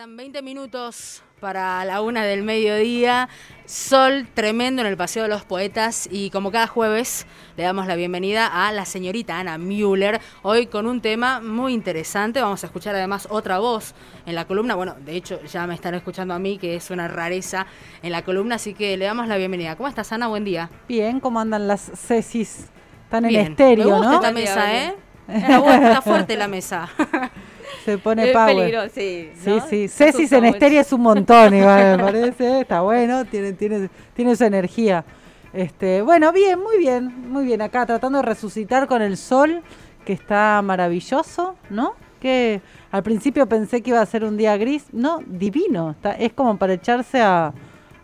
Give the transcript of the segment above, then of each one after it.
Faltan 20 minutos para la una del mediodía. Sol tremendo en el Paseo de los Poetas y como cada jueves le damos la bienvenida a la señorita Ana Müller, hoy con un tema muy interesante. Vamos a escuchar además otra voz en la columna. Bueno, de hecho ya me están escuchando a mí, que es una rareza en la columna, así que le damos la bienvenida. ¿Cómo estás, Ana? Buen día. Bien, ¿cómo andan las cesis? Están en estéreo, me gusta ¿no? esta mesa, ¿eh? Está fuerte la mesa. Se pone Es power. peligro, sí. Sí, ¿no? sí. Mucho. estéreo es un montón, igual, me parece. Está bueno, tiene, tiene, tiene su energía. Este, bueno, bien, muy bien, muy bien. Acá tratando de resucitar con el sol, que está maravilloso, ¿no? Que al principio pensé que iba a ser un día gris. No, divino. Está, es como para echarse a,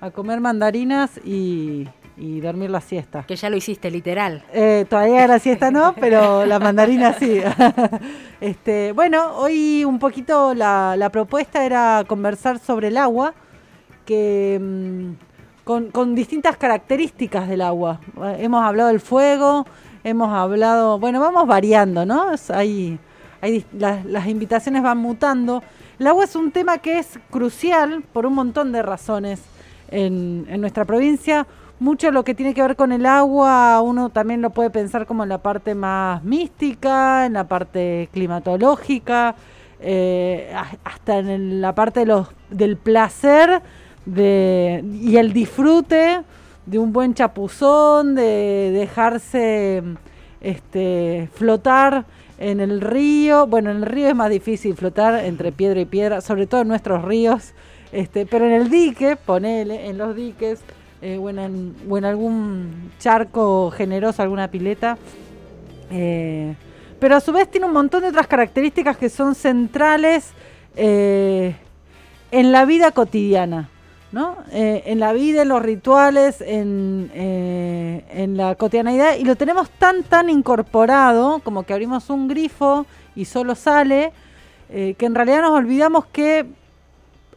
a comer mandarinas y, y dormir la siesta. Que ya lo hiciste, literal. Eh, todavía la siesta no, pero la mandarina sí. este, bueno, hoy un poquito la, la propuesta era conversar sobre el agua, que mm, con, con distintas características del agua. Eh, Hemos hablado del fuego, hemos hablado, bueno, vamos variando, ¿no? Hay, hay las, las invitaciones van mutando. El agua es un tema que es crucial por un montón de razones en, en nuestra provincia. Mucho lo que tiene que ver con el agua, uno también lo puede pensar como en la parte más mística, en la parte climatológica, eh, hasta en la parte de los, del placer de, y el disfrute de un buen chapuzón, de dejarse este, flotar en el río. Bueno, en el río es más difícil flotar entre piedra y piedra, sobre todo en nuestros ríos. Este, pero en el dique, ponele, en los diques, eh, o, en, algún charco generoso, alguna pileta. eh, pero a su vez tiene un montón de otras características que son centrales eh, en la vida cotidiana. ¿no? Eh, en la vida, en los rituales, en, en la cotidianidad, y lo tenemos tan, tan incorporado, como que abrimos un grifo y solo sale, que en realidad nos olvidamos que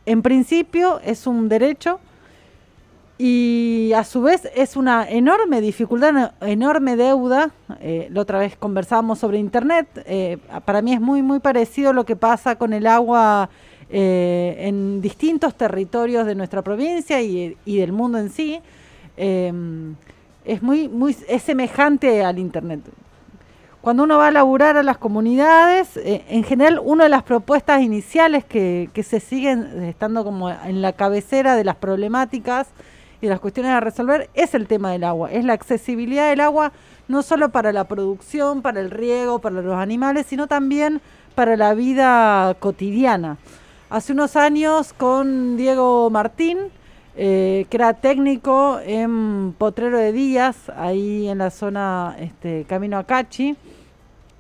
en principio es un derecho y a su vez es una enorme dificultad, una enorme deuda. Eh, la otra vez conversábamos sobre Internet. eh, para mí es muy, muy parecido lo que pasa con el agua eh, en distintos territorios de nuestra provincia y, y del mundo en sí. Eh, es muy, muy, es semejante al Internet. Cuando uno va a laburar a las comunidades, en general una de las propuestas iniciales que, que se siguen estando como en la cabecera de las problemáticas y las cuestiones a resolver es el tema del agua, es la accesibilidad del agua no solo para la producción, para el riego, para los animales, sino también para la vida cotidiana. Hace unos años con Diego Martín, eh, que era técnico en Potrero de Díaz, ahí en la zona este, Camino a Cachi,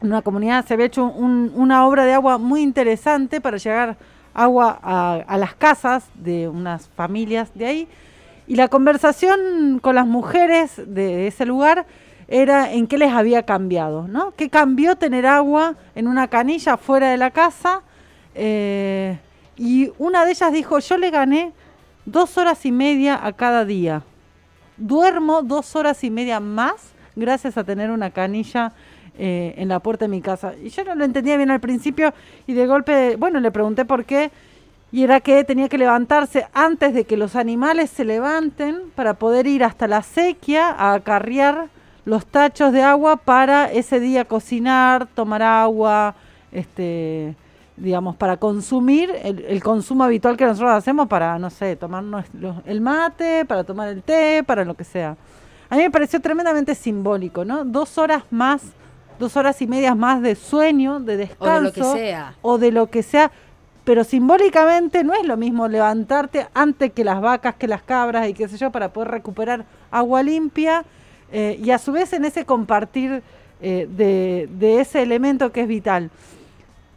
en una comunidad se había hecho un- una obra de agua muy interesante para llegar agua a las casas de unas familias de ahí. Y la conversación con las mujeres de ese lugar era en qué les había cambiado, ¿no? ¿Qué cambió tener agua en una canilla fuera de la casa? Eh, y una de ellas dijo, yo le gané dos horas y media a cada día. Duermo dos horas y media más gracias a tener una canilla eh, en la puerta de mi casa. Y yo no lo entendía bien al principio y de golpe, bueno, le pregunté por qué. Y era que tenía que levantarse antes de que los animales se levanten para poder ir hasta la sequía a acarrear los tachos de agua para ese día cocinar, tomar agua, este, digamos, para consumir el, el consumo habitual que nosotros hacemos para, no sé, tomarnos los- el mate, para tomar el té, para lo que sea. A mí me pareció tremendamente simbólico, ¿no? Dos horas más, dos horas y medias más de sueño, de O descanso. de lo que sea. o de lo que sea, pero simbólicamente no es lo mismo levantarte antes que las vacas, que las cabras y qué sé yo, para poder recuperar agua limpia eh, y a su vez en ese compartir eh, de, ese elemento que es vital.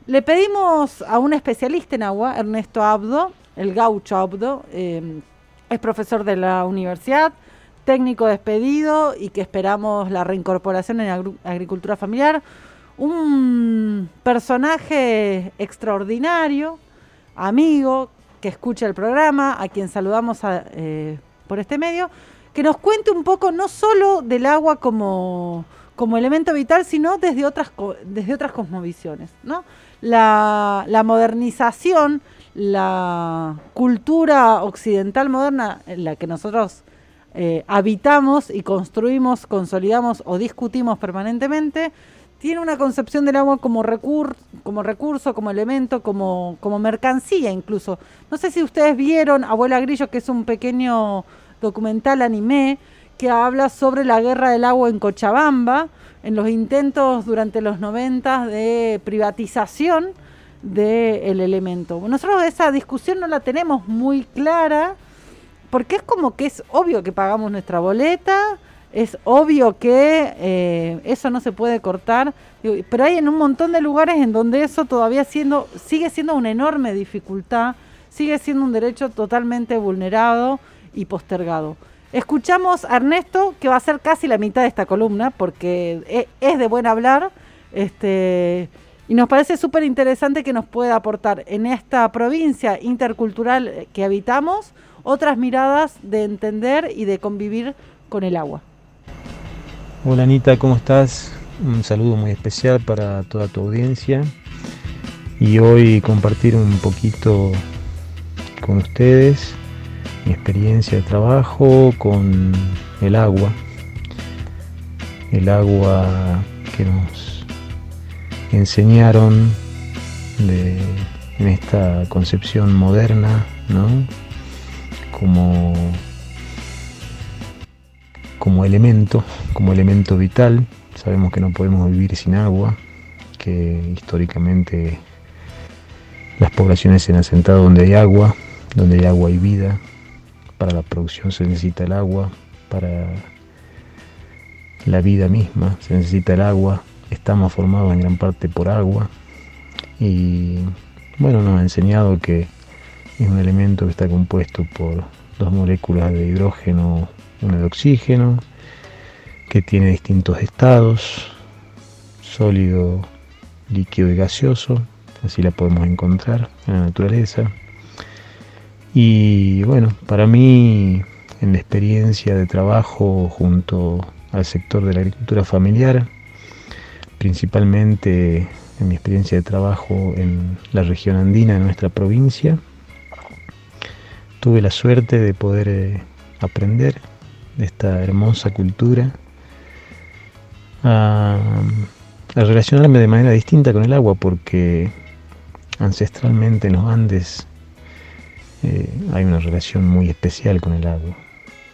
Le pedimos a un especialista en agua, Ernesto Abdo, el gaucho Abdo, eh, es profesor de la universidad, técnico despedido y que esperamos la reincorporación en agricultura familiar. Un personaje extraordinario, amigo, que escucha el programa, a quien saludamos eh, por este medio, que nos cuente un poco no solo del agua como, como elemento vital, sino desde otras, desde otras cosmovisiones. ¿no? La, la modernización, la cultura occidental moderna en la que nosotros eh, habitamos y construimos, consolidamos o discutimos permanentemente, tiene una concepción del agua como, recur como recurso, como elemento, como, como mercancía incluso. No sé si ustedes vieron Abuela Grillo, que es un pequeño documental anime que habla sobre la guerra del agua en Cochabamba, en los intentos durante los 90 de privatización del elemento. Nosotros esa discusión no la tenemos muy clara, porque es como que es obvio que pagamos nuestra boleta, es obvio que eh, eso no se puede cortar, pero hay en un montón de lugares en donde eso todavía siendo, sigue siendo una enorme dificultad, sigue siendo un derecho totalmente vulnerado y postergado. Escuchamos a Ernesto, que va a ser casi la mitad de esta columna, porque e, es de buen hablar, este, y nos parece súper interesante que nos pueda aportar en esta provincia intercultural que habitamos otras miradas de entender y de convivir con el agua. Hola Anita, ¿cómo estás? Un saludo muy especial para toda tu audiencia y hoy compartir un poquito con ustedes mi experiencia de trabajo con el agua, el agua que nos enseñaron en esta concepción moderna, ¿no? Como como elemento, como elemento vital. Sabemos que no podemos vivir sin agua, que históricamente las poblaciones se han asentado donde hay agua, donde hay agua y vida. Para la producción se necesita el agua, para la vida misma se necesita el agua. Estamos formados en gran parte por agua y bueno, nos ha enseñado que es un elemento que está compuesto por dos moléculas de hidrógeno una de oxígeno, que tiene distintos estados, sólido, líquido y gaseoso, así la podemos encontrar en la naturaleza. Y bueno, para mí, en la experiencia de trabajo junto al sector de la agricultura familiar, principalmente en mi experiencia de trabajo en la región andina de nuestra provincia, tuve la suerte de poder eh, aprender de esta hermosa cultura, a, relacionarme de manera distinta con el agua, porque ancestralmente en los Andes eh, hay una relación muy especial con el agua.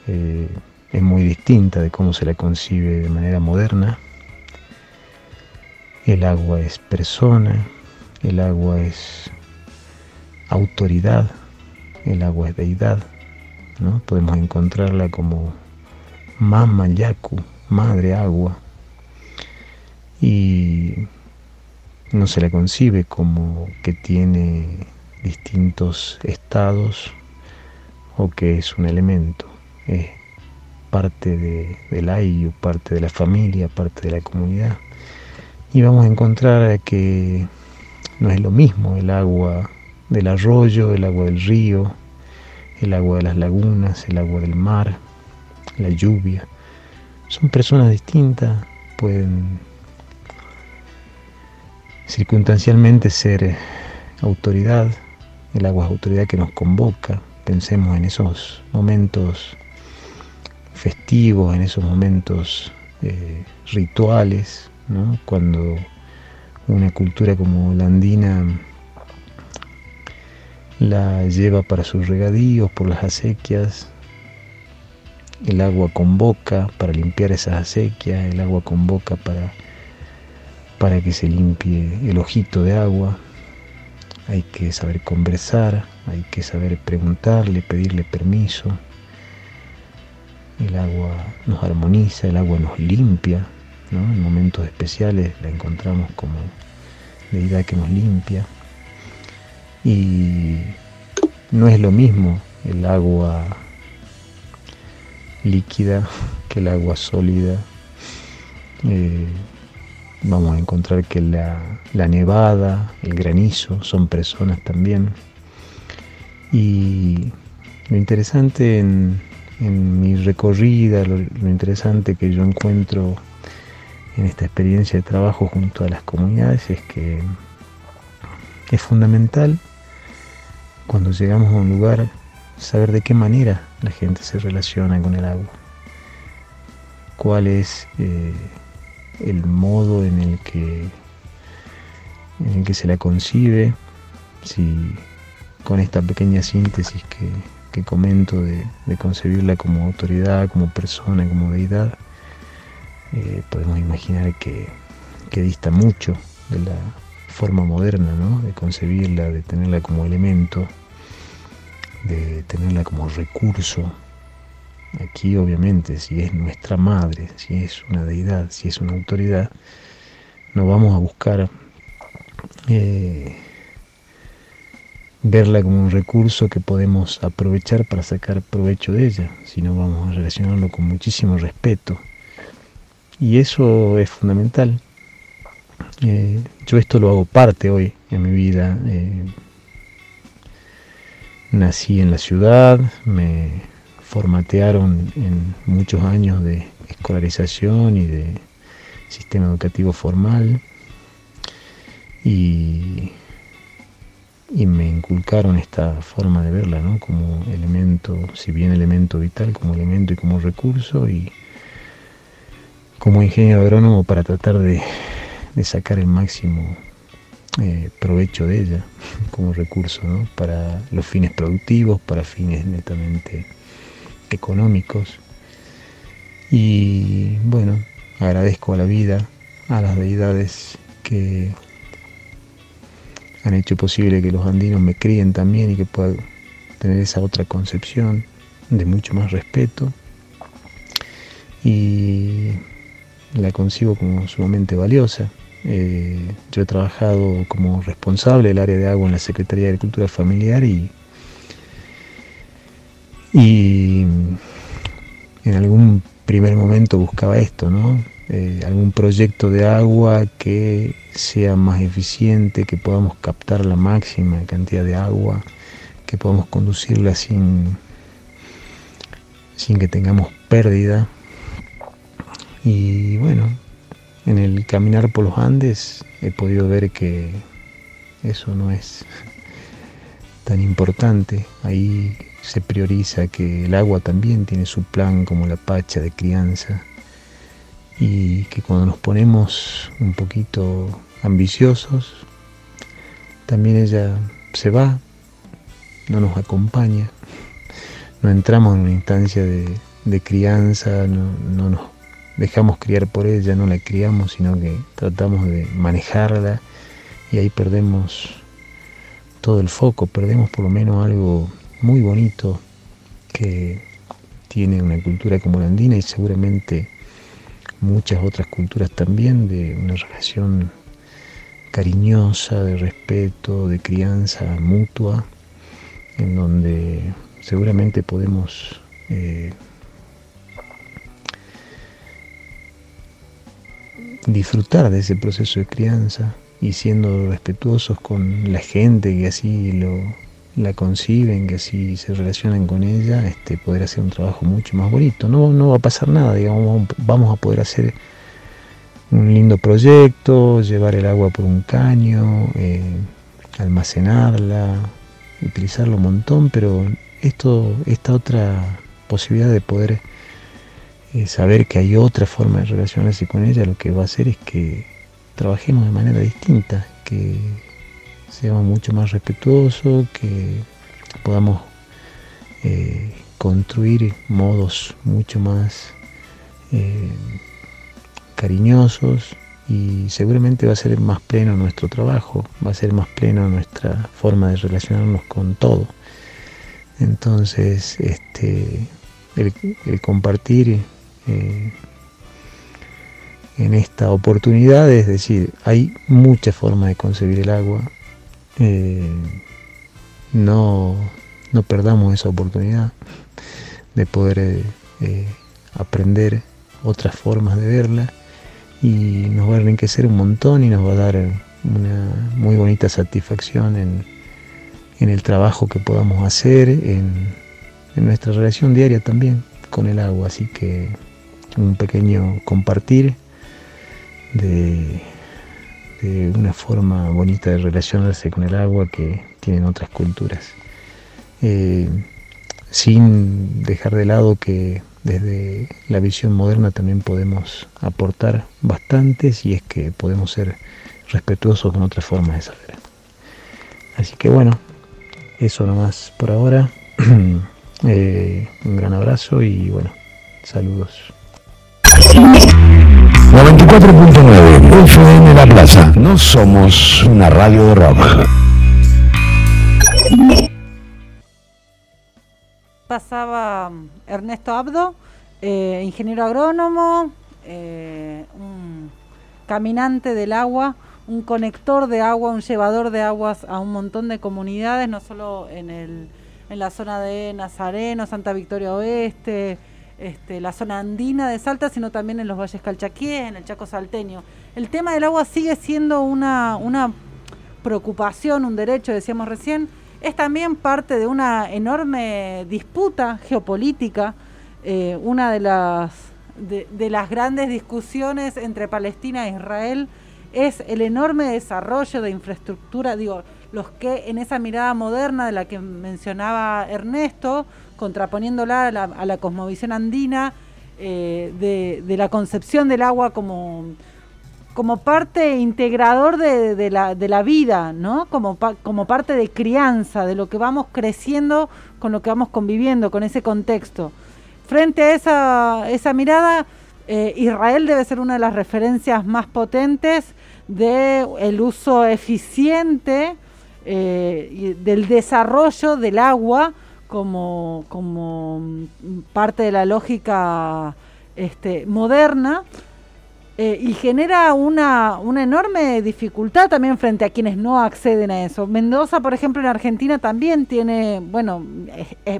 Eh, es muy distinta de cómo se la concibe de manera moderna. El agua es persona, el agua es autoridad, el agua es deidad. ¿no? Podemos encontrarla como Mama Yaku, madre agua, y no se la concibe como que tiene distintos estados o que es un elemento, es parte de, del ayu, parte de la familia, parte de la comunidad. Y vamos a encontrar que no es lo mismo el agua del arroyo, el agua del río, el agua de las lagunas, el agua del mar, la lluvia. Son personas distintas, pueden circunstancialmente ser eh, autoridad, el agua es autoridad que nos convoca, pensemos en esos momentos festivos, en esos momentos eh, rituales, cuando una cultura como la andina la lleva para sus regadíos, por las acequias, el agua convoca para limpiar esas acequias, el agua convoca para, para que se limpie el ojito de agua. Hay que saber conversar, hay que saber preguntarle, pedirle permiso. El agua nos armoniza, el agua nos limpia, en momentos especiales la encontramos como deidad que nos limpia. Y no es lo mismo el agua líquida que el agua sólida. Eh, vamos a encontrar que la, nevada, el granizo son personas también. Y lo interesante en, mi recorrida, lo, interesante que yo encuentro en esta experiencia de trabajo junto a las comunidades es que es fundamental cuando llegamos a un lugar saber de qué manera la gente se relaciona con el agua, cuál es eh, el modo en el que en el que se la concibe, si con esta pequeña síntesis que, comento de, concebirla como autoridad, como persona, como deidad, eh, podemos imaginar que, que, dista mucho de la forma moderna, ¿no? de concebirla, de tenerla como elemento, de tenerla como recurso. Aquí obviamente si es nuestra madre, si es una deidad, si es una autoridad, no vamos a buscar eh, verla como un recurso que podemos aprovechar para sacar provecho de ella, sino vamos a relacionarlo con muchísimo respeto. Y eso es fundamental. Eh, yo esto lo hago parte hoy en mi vida. Eh, nací en la ciudad, me formatearon en muchos años de escolarización y de sistema educativo formal y, me inculcaron esta forma de verla ¿no? como elemento, si bien elemento vital, como elemento y como recurso y como ingeniero agrónomo para tratar de, de sacar el máximo eh, provecho de ella como recurso para los fines productivos, para fines netamente económicos. Y bueno, agradezco a la vida, a las deidades que han hecho posible que los andinos me críen también y que pueda tener esa otra concepción de mucho más respeto. Y la concibo como sumamente valiosa. Eh, yo he trabajado como responsable del área de agua en la Secretaría de Agricultura Familiar y, en algún primer momento buscaba esto, ¿no? Eh, algún proyecto de agua que sea más eficiente, que podamos captar la máxima cantidad de agua, que podamos conducirla sin, sin que tengamos pérdida. Y bueno, en el caminar por los Andes he podido ver que eso no es tan importante. Ahí se prioriza que el agua también tiene su plan como la pacha de crianza y que cuando nos ponemos un poquito ambiciosos, también ella se va, no nos acompaña, no entramos en una instancia de, crianza, no, no nos dejamos criar por ella, no la criamos, sino que tratamos de manejarla. Y ahí perdemos todo el foco, perdemos por lo menos algo muy bonito que tiene una cultura como la andina y seguramente muchas otras culturas también de una relación cariñosa, de respeto, de crianza mutua, en donde seguramente podemos eh, disfrutar de ese proceso de crianza y siendo respetuosos con la gente que así lo, la conciben, que así se relacionan con ella, este, poder hacer un trabajo mucho más bonito. No, no va a pasar nada, digamos, vamos a poder hacer un lindo proyecto, llevar el agua por un caño, eh, almacenarla, utilizarlo un montón, pero esto, esta otra posibilidad de poder eh, saber que hay otra forma de relacionarse con ella, lo que va a hacer es que trabajemos de manera distinta, que seamos mucho más respetuosos, que podamos eh, construir modos mucho más eh, cariñosos y seguramente va a ser más pleno nuestro trabajo, va a ser más pleno nuestra forma de relacionarnos con todo. Entonces, este, el, compartir eh, en esta oportunidad es decir, hay muchas formas de concebir el agua, eh, no, no, perdamos esa oportunidad de poder eh, aprender otras formas de verla y nos va a enriquecer un montón y nos va a dar una muy bonita satisfacción en, en el trabajo que podamos hacer, en, en nuestra relación diaria también con el agua. Así que un pequeño compartir de, una forma bonita de relacionarse con el agua que tienen otras culturas. Eh, sin dejar de lado que desde la visión moderna también podemos aportar bastante si es que podemos ser respetuosos con otras formas de saber. Así que bueno, eso nomás por ahora. Eh, un gran abrazo y bueno, saludos. 94.9 FM La Plaza. No somos una radio de rock. Pasaba um, Ernesto Abdo, eh, ingeniero agrónomo, eh, un caminante del agua, un conector de agua, un llevador de aguas a un montón de comunidades, no solo en, el, en la zona de Nazareno, Santa Victoria Oeste, este, la zona andina de Salta, sino también en los valles calchaquíes, en el Chaco salteño. El tema del agua sigue siendo una, una preocupación, un derecho, decíamos recién, es también parte de una enorme disputa geopolítica, eh, una de las, de, de, las grandes discusiones entre Palestina e Israel es el enorme desarrollo de infraestructura, digo, los que en esa mirada moderna de la que mencionaba Ernesto, contraponiéndola a la, cosmovisión andina, eh, de, la concepción del agua como, como parte integrador de, la, de la vida, ¿no? Como, como parte de crianza, de lo que vamos creciendo con lo que vamos conviviendo, con ese contexto. Frente a esa, esa mirada, eh, Israel debe ser una de las referencias más potentes del uso eficiente eh, del desarrollo del agua como, como parte de la lógica este, moderna eh, y genera una, una, enorme dificultad también frente a quienes no acceden a eso. Mendoza, por ejemplo, en Argentina también tiene, bueno,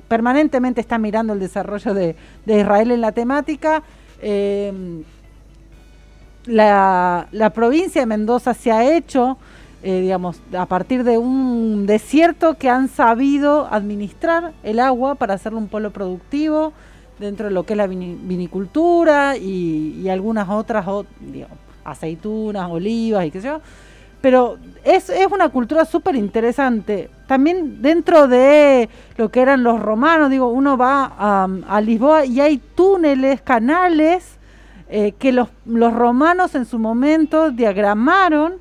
permanentemente está mirando el desarrollo de, de Israel en la temática. Eh, la, la provincia de Mendoza se ha hecho eh, digamos, a partir de un desierto que han sabido administrar el agua para hacerlo un polo productivo dentro de lo que es la vinicultura y, algunas otras, aceitunas, olivas y qué sé yo. Pero es, es una cultura súper interesante. También dentro de lo que eran los romanos, digo, uno va a, Lisboa y hay túneles, canales eh, que los, los romanos en su momento diagramaron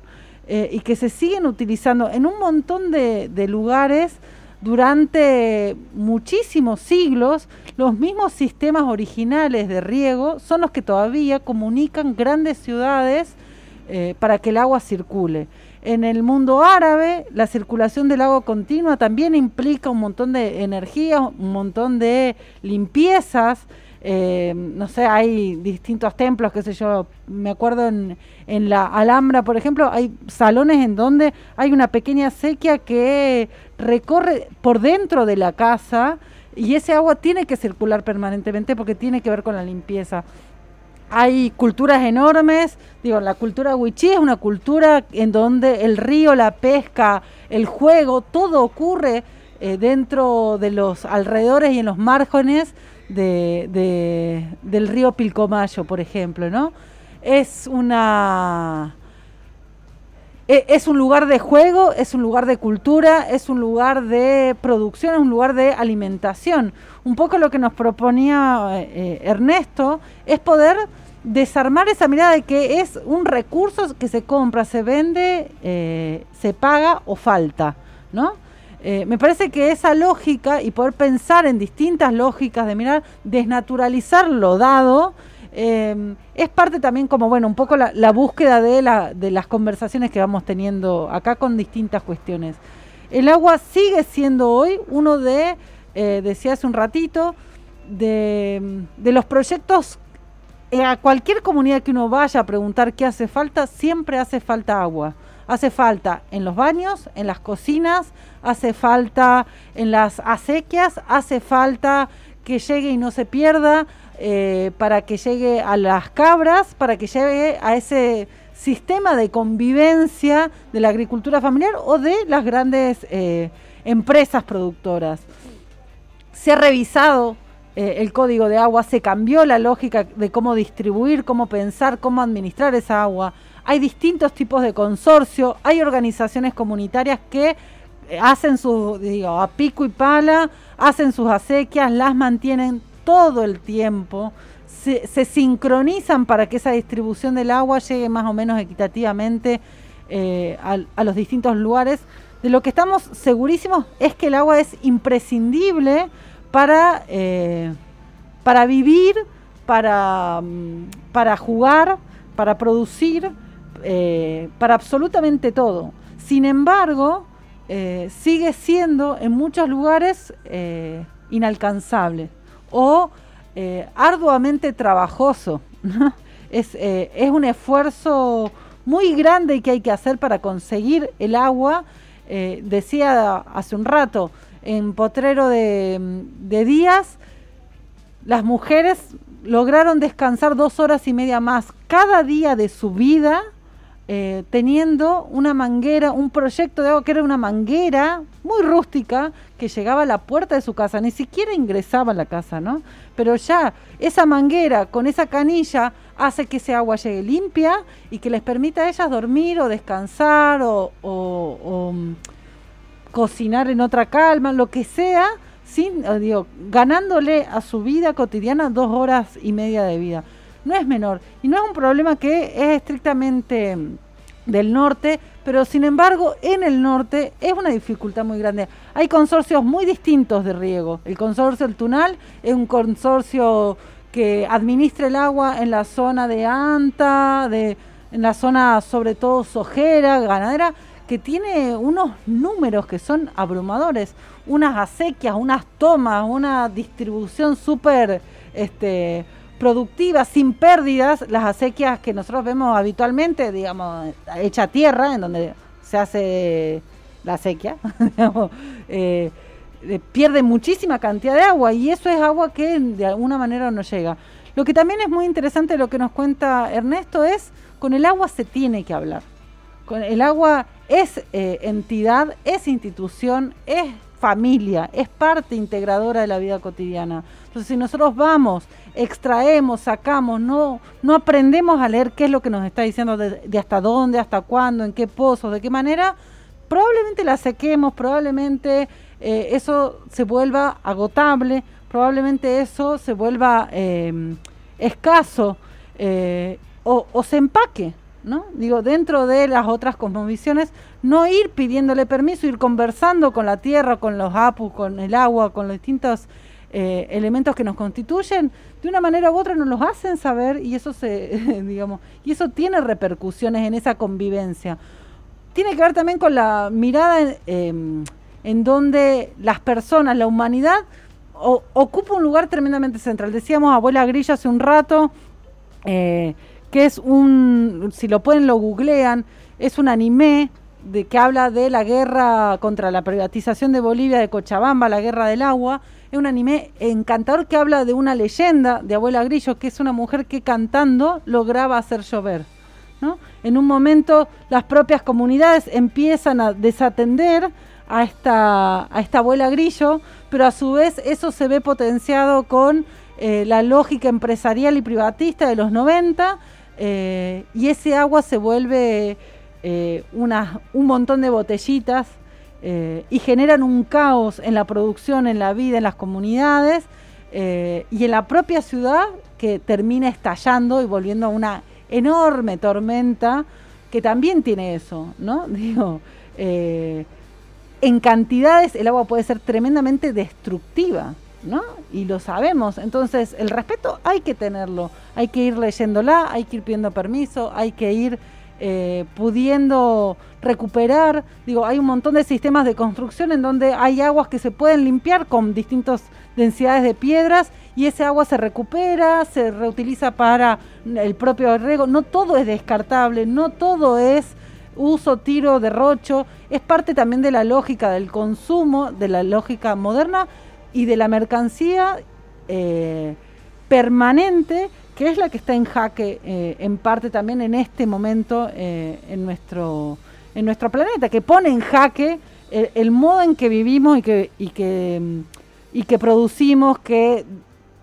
eh, y que se siguen utilizando en un montón de, lugares durante muchísimos siglos, los mismos sistemas originales de riego son los que todavía comunican grandes ciudades eh, para que el agua circule. En el mundo árabe, la circulación del agua continua también implica un montón de energía, un montón de limpiezas. Eh, no sé, hay distintos templos, qué sé yo, me acuerdo en, en la Alhambra, por ejemplo, hay salones en donde hay una pequeña sequía que recorre por dentro de la casa y ese agua tiene que circular permanentemente porque tiene que ver con la limpieza. Hay culturas enormes, digo, la cultura wichí es una cultura en donde el río, la pesca, el juego, todo ocurre eh, dentro de los alrededores y en los márgenes de, del río Pilcomayo, por ejemplo, ¿no? Es una... E, es un lugar de juego, es un lugar de cultura, es un lugar de producción, es un lugar de alimentación. Un poco lo que nos proponía eh, eh, Ernesto es poder desarmar esa mirada de que es un recurso que se compra, se vende, eh, se paga o falta, ¿no? Eh, me parece que esa lógica y poder pensar en distintas lógicas de mirar, desnaturalizar lo dado, eh, es parte también como, bueno, un poco la, búsqueda de, la, de las conversaciones que vamos teniendo acá con distintas cuestiones. El agua sigue siendo hoy uno de, eh, decía hace un ratito, de, de los proyectos a cualquier comunidad que uno vaya a preguntar qué hace falta, siempre hace falta agua. Hace falta en los baños, en las cocinas, hace falta en las acequias, hace falta que llegue y no se pierda, eh, para que llegue a las cabras, para que llegue a ese sistema de convivencia de la agricultura familiar o de las grandes eh, empresas productoras. Se ha revisado eh, el código de agua, se cambió la lógica de cómo distribuir, cómo pensar, cómo administrar esa agua. Hay distintos tipos de consorcio, hay organizaciones comunitarias que eh, hacen su, digo, a pico y pala, hacen sus acequias, las mantienen todo el tiempo, se, sincronizan para que esa distribución del agua llegue más o menos equitativamente eh, a los distintos lugares. De lo que estamos segurísimos es que el agua es imprescindible para, eh, para vivir, para, mm, para jugar, para producir, eh, para absolutamente todo. Sin embargo, eh, sigue siendo en muchos lugares inalcanzable o arduamente trabajoso. es, un esfuerzo muy grande que hay que hacer para conseguir el agua. decía hace un rato, en Potrero de, Díaz, las mujeres lograron descansar dos horas y media más cada día de su vida eh, teniendo una manguera, un proyecto de agua que era una manguera muy rústica que llegaba a la puerta de su casa, ni siquiera ingresaba a la casa, ¿no? Pero ya esa manguera con esa canilla hace que ese agua llegue limpia y que les permita a ellas dormir o descansar o cocinar en otra calma, lo que sea, sin, eh, digo, ganándole a su vida cotidiana dos horas y media de vida. No es menor y no es un problema que es estrictamente mm, del norte, pero sin embargo en el norte es una dificultad muy grande. Hay consorcios muy distintos de riego. El consorcio El Tunal es un consorcio que administra el agua en la zona de Anta, de, en la zona sobre todo sojera, ganadera, que tiene unos números que son abrumadores, unas acequias, unas tomas, una distribución súper este, productiva, sin pérdidas, las acequias que nosotros vemos habitualmente, digamos, hecha tierra, en donde se hace la acequia, eh, eh, pierde muchísima cantidad de agua y eso es agua que de alguna manera no llega. Lo que también es muy interesante lo que nos cuenta Ernesto es, con el agua se tiene que hablar. Con el agua es eh, entidad, es institución, es familia, es parte integradora de la vida cotidiana. Entonces, si nosotros vamos, extraemos, sacamos, no, no aprendemos a leer qué es lo que nos está diciendo de, hasta dónde, hasta cuándo, en qué pozos, de qué manera, probablemente la sequemos, probablemente eh, eso se vuelva agotable, probablemente eso se vuelva eh, escaso o, o se empaque. ¿no? Digo, dentro de las otras cosmovisiones, no ir pidiéndole permiso, ir conversando con la tierra, con los apus, con el agua, con los distintos eh, elementos que nos constituyen, de una manera u otra nos los hacen saber y eso se, digamos, y eso tiene repercusiones en esa convivencia. Tiene que ver también con la mirada en, em, donde las personas, la humanidad, ocupa un lugar tremendamente central. Decíamos abuela Grilla hace un rato, eh, que es un, si lo pueden lo googlean, es un anime de que habla de la guerra contra la privatización de Bolivia de Cochabamba, la guerra del agua. Es un anime encantador que habla de una leyenda de Abuela Grillo, que es una mujer que cantando lograba hacer llover. ¿no? En un momento las propias comunidades empiezan a desatender a esta, a esta abuela Grillo, pero a su vez eso se ve potenciado con eh, la lógica empresarial y privatista de los 90 eh, y ese agua se vuelve eh, un montón de botellitas eh, y generan un caos en la producción, en la vida, en las comunidades y en la propia ciudad que termina estallando y volviendo a una enorme tormenta que también tiene eso, ¿no? Digo, en cantidades el agua puede ser tremendamente destructiva. ¿no? Y lo sabemos. Entonces, el respeto hay que tenerlo. Hay que ir leyéndola, hay que ir pidiendo permiso, hay que ir eh, pudiendo recuperar. Digo, hay un montón de sistemas de construcción en donde hay aguas que se pueden limpiar con distintas densidades de piedras y ese agua se recupera, se reutiliza para el propio riego. No todo es descartable, no todo es uso, tiro, derrocho. Es parte también de la lógica del consumo, de la lógica moderna y de la mercancía eh, permanente, que es la que está en jaque eh, en parte también en este momento eh, en, nuestro, en nuestro planeta, que pone en jaque el, modo en que vivimos y que, y que, y que producimos, que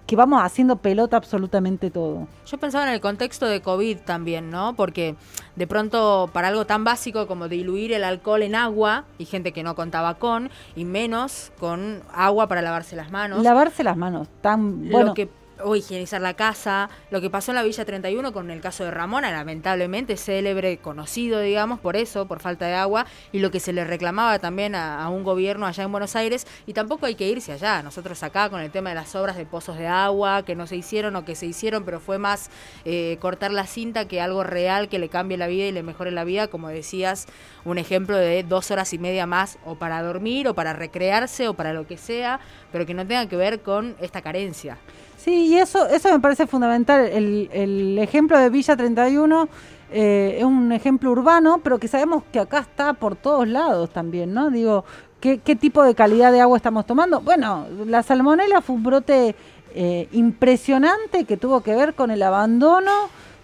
que vamos haciendo pelota absolutamente todo. Yo pensaba en el contexto de COVID también, ¿no? Porque de pronto para algo tan básico como diluir el alcohol en agua, y gente que no contaba con, y menos con agua para lavarse las manos. Lavarse las manos, tan bueno. Lo que o higienizar la casa, lo que pasó en la Villa 31 con el caso de Ramona, lamentablemente célebre, conocido, digamos, por eso, por falta de agua, y lo que se le reclamaba también a, un gobierno allá en Buenos Aires, y tampoco hay que irse allá, nosotros acá con el tema de las obras de pozos de agua, que no se hicieron o que se hicieron, pero fue más eh, cortar la cinta que algo real que le cambie la vida y le mejore la vida, como decías, un ejemplo de dos horas y media más o para dormir o para recrearse o para lo que sea, pero que no tenga que ver con esta carencia. Sí, y eso, eso me parece fundamental. El, el ejemplo de Villa 31 eh, es un ejemplo urbano, pero que sabemos que acá está por todos lados también, ¿no? Digo, ¿qué, tipo de calidad de agua estamos tomando? Bueno, la salmonela fue un brote eh, impresionante que tuvo que ver con el abandono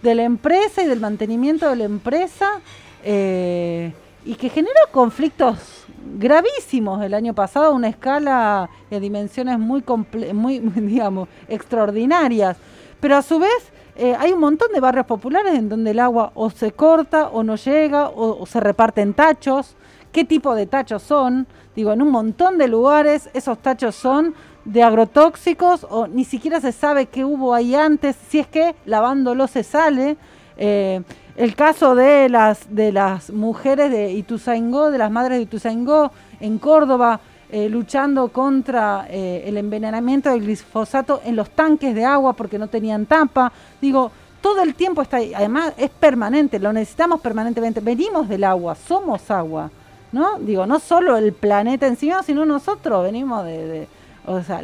de la empresa y del mantenimiento de la empresa eh, y que generó conflictos gravísimos el año pasado a una escala de dimensiones muy, muy digamos, extraordinarias. Pero a su vez eh, hay un montón de barrios populares en donde el agua o se corta o no llega o, se reparte en tachos. ¿Qué tipo de tachos son? Digo, en un montón de lugares esos tachos son de agrotóxicos o ni siquiera se sabe qué hubo ahí antes, si es que lavándolo se sale. Eh, el caso de las, de las mujeres de Ituzaingó, de las madres de Ituzaingó en Córdoba, eh, luchando contra eh, el envenenamiento del glifosato en los tanques de agua porque no tenían tapa. Digo, todo el tiempo está ahí. Además, es permanente, lo necesitamos permanentemente. Venimos del agua, somos agua. ¿No? Digo, no solo el planeta encima, sino nosotros venimos de. o sea,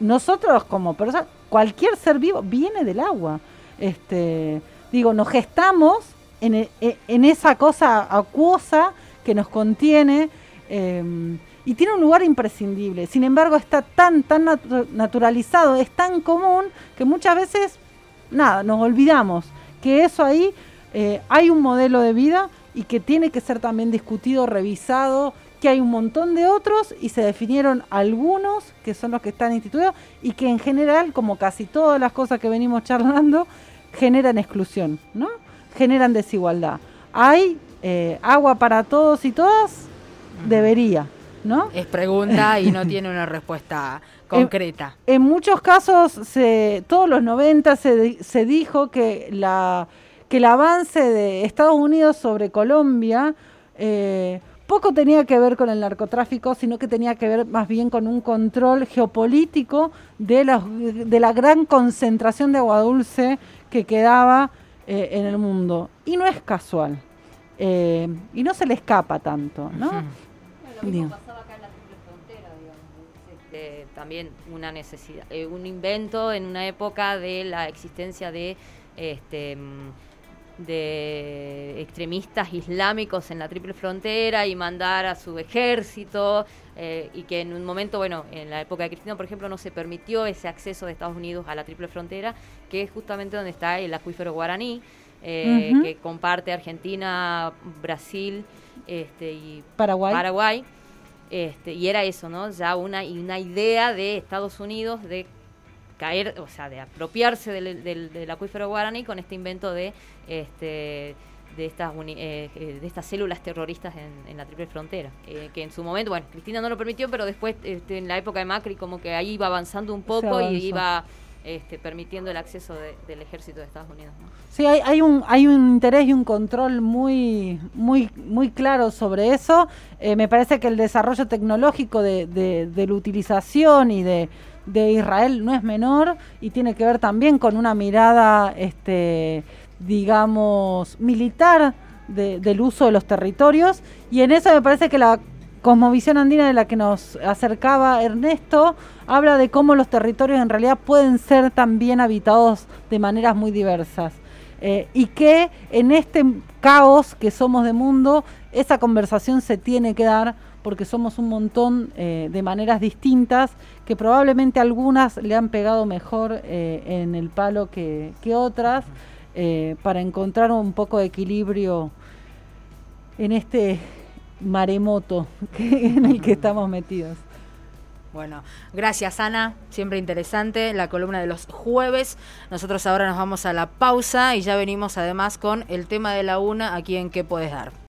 nosotros como personas, cualquier ser vivo viene del agua. Este digo, nos gestamos en, e, e, en esa cosa acuosa que nos contiene em, y tiene un lugar imprescindible. Sin embargo, está tan, tan naturalizado, es tan común que muchas veces, nada, nos olvidamos que eso ahí eh, hay un modelo de vida y que tiene que ser también discutido, revisado, que hay un montón de otros y se definieron algunos que son los que están instituidos y que en general, como casi todas las cosas que venimos charlando, generan exclusión, ¿no? Generan desigualdad. ¿Hay eh, agua para todos y todas? Debería, ¿no? Es pregunta y no tiene una respuesta concreta. En, muchos casos, se, todos los 90 se, se dijo que, la, que el avance de Estados Unidos sobre Colombia eh, poco tenía que ver con el narcotráfico, sino que tenía que ver más bien con un control geopolítico de la, de la gran concentración de agua dulce que quedaba eh, en el mundo. Y no es casual. Eh, y no se le escapa tanto, ¿no? lo mismo pasaba acá en la triple frontera, digamos. Este, también una necesidad, eh, un invento en una época de la existencia de este de extremistas islámicos en la triple frontera y mandar a su ejército eh, y que en un momento, bueno, en la época de Cristina, por ejemplo, no se permitió ese acceso de Estados Unidos a la triple frontera, que es justamente donde está el acuífero guaraní, eh, que comparte Argentina, Brasil este, y Paraguay. Paraguay. Este, y era eso, ¿no? Ya una, una idea de Estados Unidos de caer, o sea, de apropiarse del, del, acuífero guaraní con este invento de este de estas eh, eh, de estas células terroristas en, la triple frontera. Eh, que en su momento bueno Cristina no lo permitió pero después este, en la época de Macri como que ahí iba avanzando un poco y iba este, permitiendo el acceso del ejército de Estados Unidos sí hay, hay un hay un interés y un control muy muy muy claro sobre eso me parece que el desarrollo tecnológico de, de la utilización y de de Israel no es menor y tiene que ver también con una mirada, este, digamos, militar del uso de los territorios. Y en eso me parece que la cosmovisión andina de la que nos acercaba Ernesto habla de cómo los territorios en realidad pueden ser también habitados de maneras muy diversas. Eh, y que en este caos que somos de mundo, esa conversación se tiene que dar porque somos un montón eh, de maneras distintas, que probablemente algunas le han pegado mejor eh, en el palo que, otras, eh, para encontrar un poco de equilibrio en este maremoto en el que estamos metidos. Bueno, gracias Ana, siempre interesante la columna de los jueves. Nosotros ahora nos vamos a la pausa y ya venimos además con el tema de la una aquí en ¿Qué puedes dar?